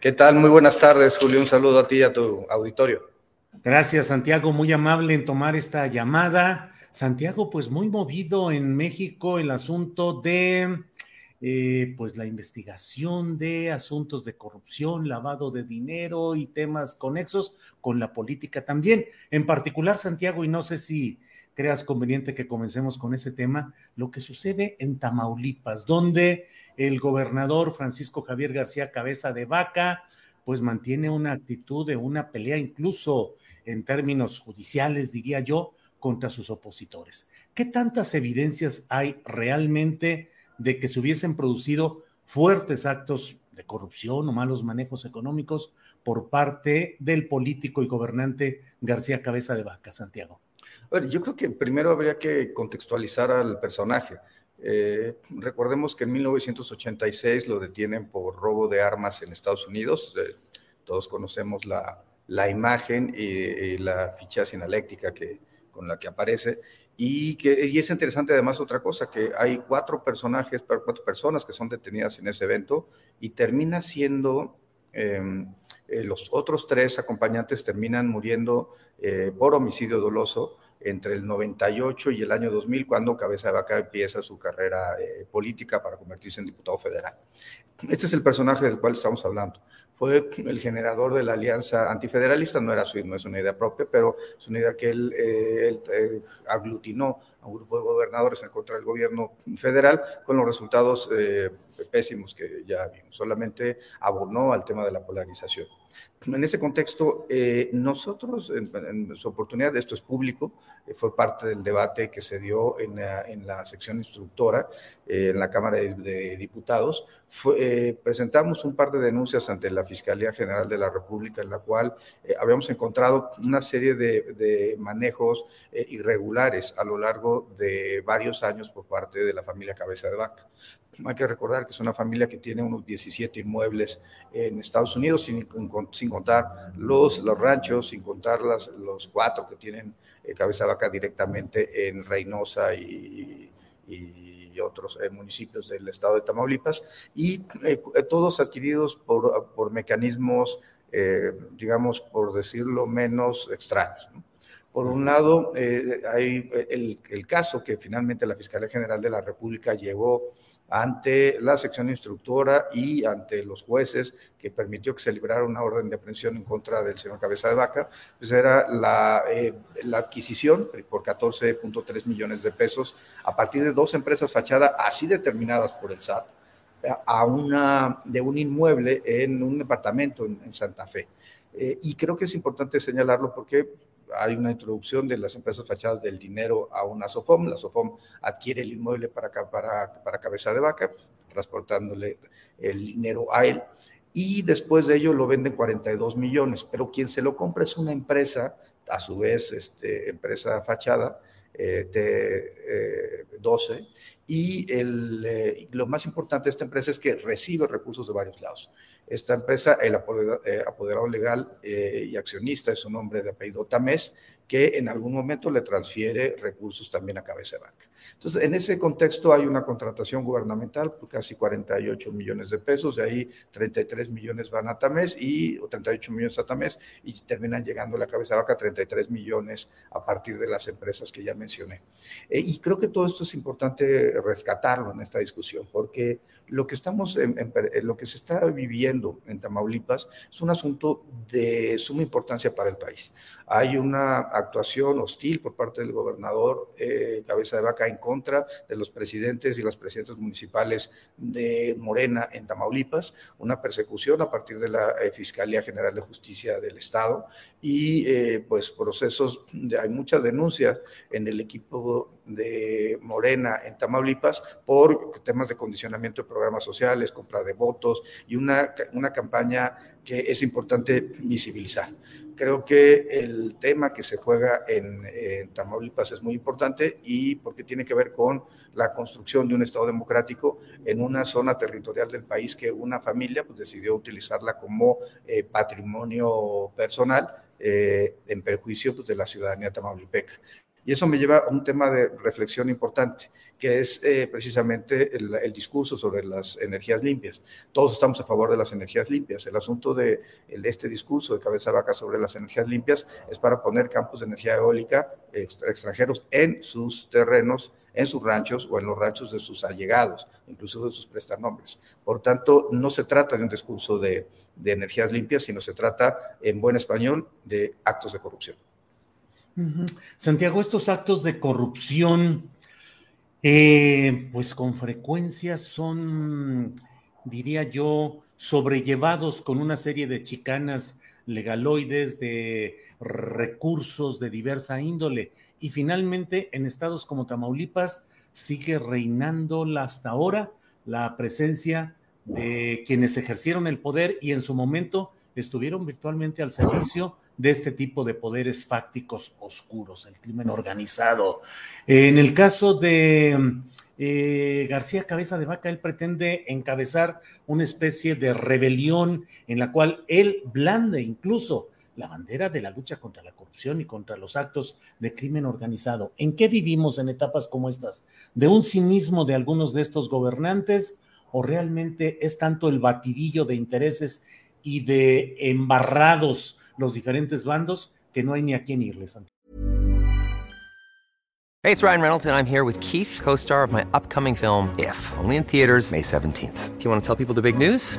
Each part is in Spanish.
¿Qué tal? Muy buenas tardes, Julio. Un saludo a ti y a tu auditorio. Gracias, Santiago. Muy amable en tomar esta llamada. Santiago, pues muy movido en México el asunto de eh, pues la investigación de asuntos de corrupción, lavado de dinero y temas conexos con la política también. En particular, Santiago, y no sé si creas conveniente que comencemos con ese tema, lo que sucede en Tamaulipas, donde el gobernador Francisco Javier García Cabeza de Vaca, pues mantiene una actitud de una pelea incluso en términos judiciales, diría yo, contra sus opositores. ¿Qué tantas evidencias hay realmente de que se hubiesen producido fuertes actos de corrupción o malos manejos económicos por parte del político y gobernante García Cabeza de Vaca, Santiago? Bueno, yo creo que primero habría que contextualizar al personaje. Eh, recordemos que en 1986 lo detienen por robo de armas en Estados Unidos. Eh, todos conocemos la, la imagen y, y, la ficha sinaléctica que, con la que aparece. Y, que, y es interesante además otra cosa, que hay cuatro personajes, cuatro personas que son detenidas en ese evento y termina siendo, eh, eh, los otros tres acompañantes terminan muriendo eh, por homicidio doloso entre el 98 y el año 2000, cuando Cabeza de Vaca empieza su carrera eh, política para convertirse en diputado federal. Este es el personaje del cual estamos hablando. Fue el generador de la alianza antifederalista, no, era su, no es una idea propia, pero es una idea que él, eh, él eh, aglutinó a un grupo de gobernadores en contra del gobierno federal con los resultados eh, pésimos que ya vimos. Solamente abonó al tema de la polarización. En ese contexto, eh, nosotros, en, en, su oportunidad, esto es público, eh, fue parte del debate que se dio en la, en la sección instructora, eh, en la Cámara de, de Diputados, fue, eh, presentamos un par de denuncias ante la Fiscalía General de la República, en la cual eh, habíamos encontrado una serie de, de manejos irregulares a lo largo de varios años por parte de la familia Cabeza de Vaca. Hay que recordar que es una familia que tiene unos 17 inmuebles en Estados Unidos, sin, sin contar los, los, ranchos, sin contar las, los cuatro que tienen eh, cabeza vaca directamente en Reynosa y, y otros eh, municipios del estado de Tamaulipas, y eh, todos adquiridos por, por mecanismos, eh, digamos, por decirlo menos extraños. Por un lado, eh, hay el, el, caso que finalmente la Fiscalía General de la República llevó ante la sección instructora y ante los jueces que permitió que se librara una orden de aprehensión en contra del señor Cabeza de Vaca, pues era la, eh, la adquisición por 14.3 millones de pesos a partir de dos empresas fachada así determinadas por el SAT a una, de un inmueble en un departamento en, en Santa Fe. Eh, y creo que es importante señalarlo porque hay una introducción de las empresas fachadas del dinero a una SOFOM. La SOFOM adquiere el inmueble para, para, para cabeza de vaca, transportándole el dinero a él. Y después de ello lo venden 42 millones, pero quien se lo compra es una empresa, a su vez, este, empresa fachada, eh, de eh, 12. Y el, eh, lo más importante de esta empresa es que recibe recursos de varios lados. Esta empresa, el apoderado, eh, apoderado legal y accionista es un hombre de apellido Tamés, que en algún momento le transfiere recursos también a cabeza de vaca. Entonces, en ese contexto hay una contratación gubernamental por casi 48 millones de pesos, de ahí 33 millones van a Tamés y 38 millones a Tamés y terminan llegando a la cabeza de vaca 33 millones a partir de las empresas que ya mencioné. Eh, y creo que todo esto es importante rescatarlo en esta discusión, porque lo que estamos en, lo que se está viviendo en Tamaulipas es un asunto de suma importancia para el país. Hay una actuación hostil por parte del gobernador eh, Cabeza de Vaca en contra de los presidentes y las presidentas municipales de Morena en Tamaulipas, una persecución a partir de la eh, Fiscalía General de Justicia del Estado y eh, pues procesos, hay muchas denuncias en el equipo de Morena en Tamaulipas por temas de condicionamiento de programas sociales, compra de votos y una, una campaña que es importante visibilizar. Creo que el tema que se juega en, en, Tamaulipas es muy importante y porque tiene que ver con la construcción de un Estado democrático en una zona territorial del país que una familia pues, decidió utilizarla como eh, patrimonio personal eh, en perjuicio pues, de la ciudadanía tamaulipeca. Y eso me lleva a un tema de reflexión importante, que es eh, precisamente el, discurso sobre las energías limpias. Todos estamos a favor de las energías limpias. El asunto de este discurso de cabeza vaca sobre las energías limpias es para poner campos de energía eólica extranjeros en sus terrenos en sus ranchos o en los ranchos de sus allegados, incluso de sus prestanombres. Por tanto, no se trata de un discurso de, de energías limpias, sino se trata, en buen español, de actos de corrupción. Santiago, estos actos de corrupción, eh, pues con frecuencia son, diría yo, sobrellevados con una serie de chicanas legaloides, de recursos de diversa índole. Y finalmente, en estados como Tamaulipas, sigue reinando hasta ahora la presencia de quienes ejercieron el poder y en su momento estuvieron virtualmente al servicio de este tipo de poderes fácticos oscuros, el crimen organizado. En el caso de eh, García Cabeza de Vaca, él pretende encabezar una especie de rebelión en la cual él blande incluso la bandera de la lucha contra la corrupción y contra los actos de crimen organizado. ¿En qué vivimos en etapas como estas? ¿De un cinismo de algunos de estos gobernantes o realmente es tanto el batidillo de intereses y de embarrados los diferentes bandos que no hay ni a quién irles. Hey, it's Ryan Reynolds and I'm here with Keith, co-star of my upcoming film If, only in theaters May 17th. Do you want to tell people the big news?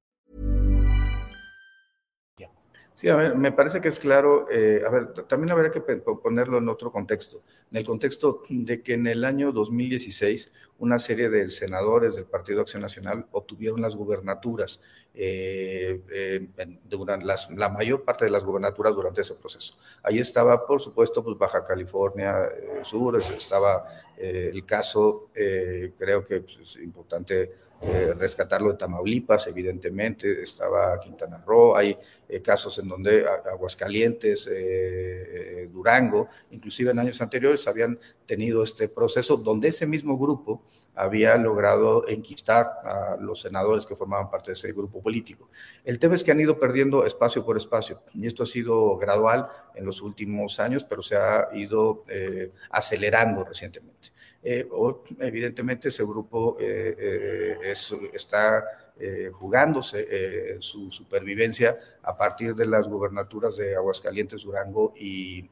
Sí, a ver, me parece que es claro, eh, a ver, también habría que ponerlo en otro contexto, en el contexto de que en el año 2016 una serie de senadores del Partido Acción Nacional obtuvieron las gubernaturas, eh, eh, durante las, la mayor parte de las gubernaturas durante ese proceso. Ahí estaba, por supuesto, pues Baja California Sur, estaba el caso, creo que pues, es importante eh, rescatarlo de Tamaulipas, evidentemente, estaba Quintana Roo, hay eh, casos en donde Aguascalientes, eh, Durango, inclusive en años anteriores habían tenido este proceso donde ese mismo grupo había logrado enquistar a los senadores que formaban parte de ese grupo político. El tema es que han ido perdiendo espacio por espacio y esto ha sido gradual en los últimos años, pero se ha ido acelerando recientemente. Eh, evidentemente ese grupo eh, eh, está jugándose su supervivencia a partir de las gubernaturas de Aguascalientes, Durango y,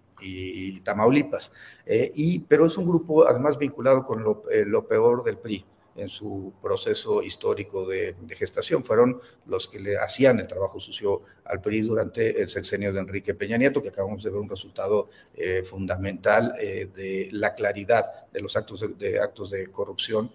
Tamaulipas. y, pero es un grupo además vinculado con lo, lo peor del PRI. en su proceso histórico de, gestación. Fueron los que le hacían el trabajo sucio al PRI durante el sexenio de Enrique Peña Nieto, que acabamos de ver un resultado eh, fundamental eh, de la claridad de los actos de, actos de corrupción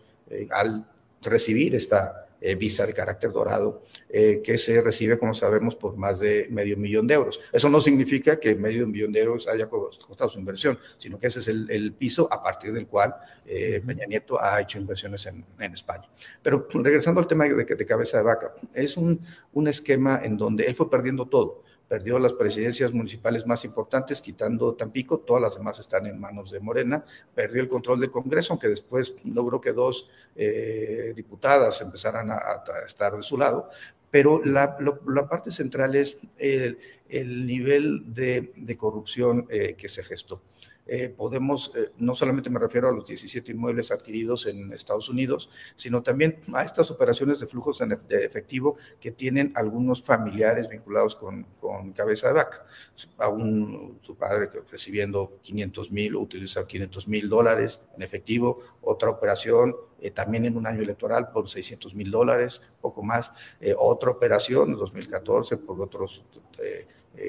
al recibir esta eh, visa de carácter dorado, eh, que se recibe, como sabemos, por más de medio millón de euros. Eso no significa que medio millón de euros haya costado su inversión, sino que ese es el, piso a partir del cual eh, Peña Nieto ha hecho inversiones en, España. Pero regresando al tema de, de cabeza de vaca, es un, un esquema en donde él fue perdiendo todo perdió las presidencias municipales más importantes, quitando Tampico, todas las demás están en manos de Morena, perdió el control del Congreso, aunque después logró que dos eh, diputadas empezaran a, estar de su lado, pero la, parte central es el, nivel de, corrupción eh, que se gestó. Eh, podemos, eh, no solamente me refiero a los 17 inmuebles adquiridos en Estados Unidos, sino también a estas operaciones de flujos de efectivo que tienen algunos familiares vinculados con, con cabeza de vaca. A un, su padre que recibiendo 500 mil, utiliza 500 mil dólares en efectivo, otra operación eh, también en un año electoral por 600 mil dólares, poco más, otra operación en 2014 por otros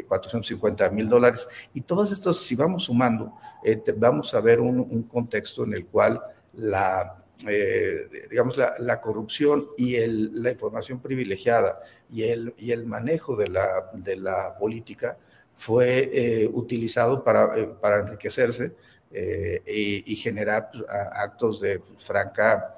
450 mil dólares. Y todos estos, si vamos sumando, eh, vamos a ver un, contexto en el cual la, eh, digamos, la, corrupción y el, la información privilegiada y el, y el manejo de la, de la política fue eh, utilizado para, para enriquecerse y, y, generar pues, actos de franca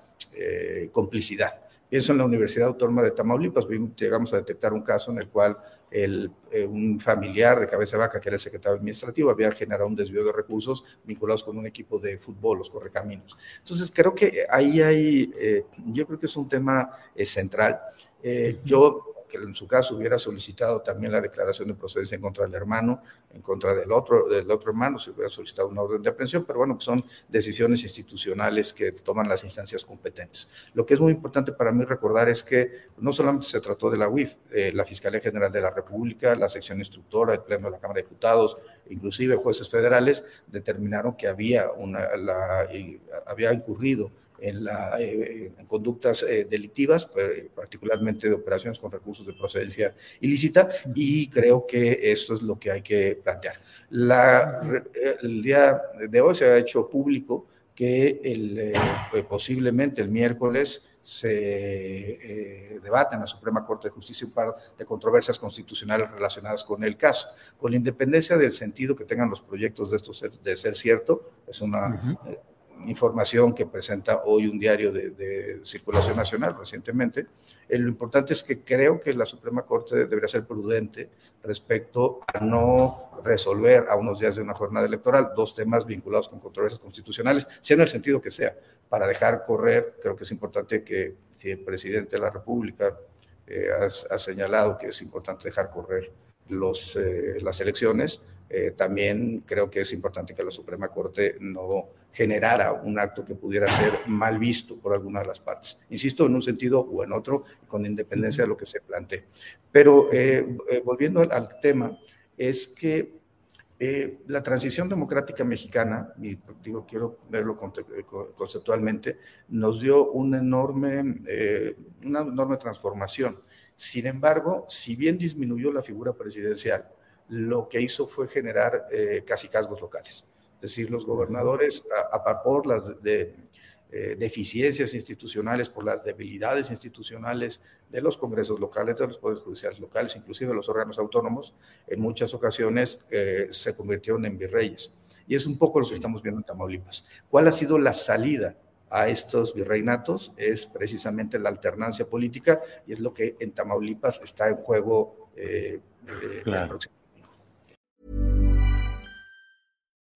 complicidad. Pienso en la Universidad Autónoma de Tamaulipas, llegamos a detectar un caso en el cual el, eh, un familiar de cabeza vaca, que era el secretario administrativo, había generado un desvío de recursos vinculados con un equipo de fútbol, los Correcaminos. Entonces, creo que ahí hay, eh, yo creo que es un tema eh, central. yo que en su caso hubiera solicitado también la declaración de procedencia en contra del hermano, en contra del otro, del otro hermano, se hubiera solicitado una orden de aprehensión, pero bueno, son decisiones institucionales que toman las instancias competentes. Lo que es muy importante para mí recordar es que no solamente se trató de la UIF, eh, la Fiscalía General de la República, la sección instructora, el Pleno de la Cámara de Diputados, inclusive jueces federales, determinaron que había, una, la, había incurrido en, la, eh, conductas eh, delictivas, particularmente de operaciones con recursos de procedencia ilícita, y creo que eso es lo que hay que plantear. La, el día de hoy se ha hecho público que el, eh, posiblemente el miércoles se debate en la Suprema Corte de Justicia un par de controversias constitucionales relacionadas con el caso. Con la independencia del sentido que tengan los proyectos de estos de ser cierto, es una información que presenta hoy un diario de, circulación nacional recientemente. Eh, lo importante es que creo que la Suprema Corte debería ser prudente respecto a no resolver a unos días de una jornada electoral dos temas vinculados con controversias constitucionales, sea en el sentido que sea, para dejar correr, creo que es importante que si el presidente de la República eh, ha, señalado que es importante dejar correr los, eh, las elecciones, eh, también creo que es importante que la Suprema Corte no generara un acto que pudiera ser mal visto por alguna de las partes. Insisto, en un sentido o en otro, con independencia de lo que se plantee. Pero eh, eh, volviendo al, tema, es que la transición democrática mexicana, y digo, quiero verlo conceptualmente, nos dio una enorme, una enorme transformación. Sin embargo, si bien disminuyó la figura presidencial, lo que hizo fue generar eh, casi casgos locales. Es decir, los gobernadores, a, por las de, eh, deficiencias institucionales, por las debilidades institucionales de los congresos locales, de los poderes judiciales locales, inclusive de los órganos autónomos, en muchas ocasiones eh, se convirtieron en virreyes. Y es un poco lo que estamos viendo en Tamaulipas. ¿Cuál ha sido la salida a estos virreinatos? Es precisamente la alternancia política y es lo que en Tamaulipas está en juego eh, claro.